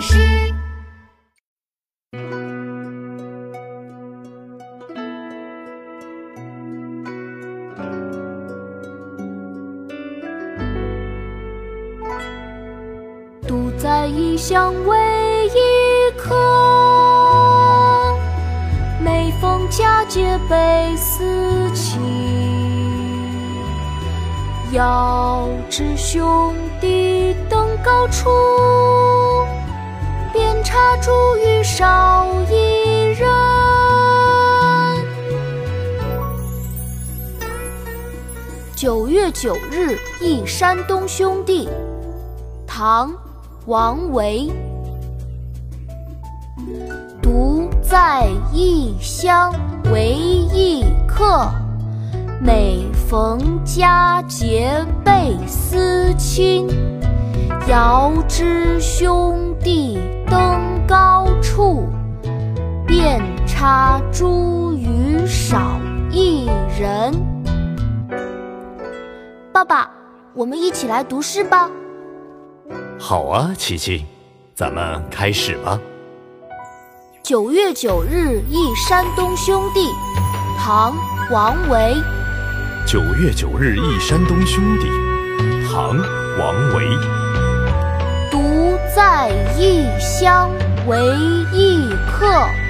士。独在异乡为异客，每逢佳节倍思亲。遥知兄弟登高处，遍插茱萸少一人。九月九日忆山东兄弟，唐·王维。独在异乡为异客，每逢佳节倍思亲。遥知人。爸爸，我们一起来读诗吧。好啊，琪琪，咱们开始吧。九月九日忆山东兄弟，唐·王维。九月九日忆山东兄弟，唐·王维。独在异乡为异客，独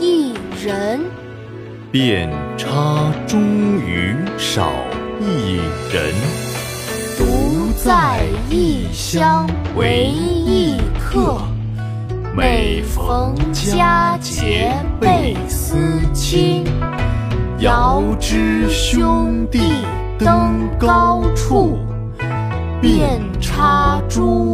一人。遍插茱萸少一人。独在异乡为异客，每逢佳节倍思亲。遥知兄弟登高处，遍插茱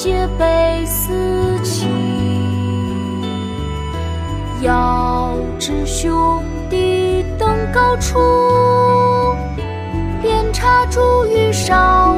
逢佳节倍思亲。遥知兄弟登高处，遍插茱萸少。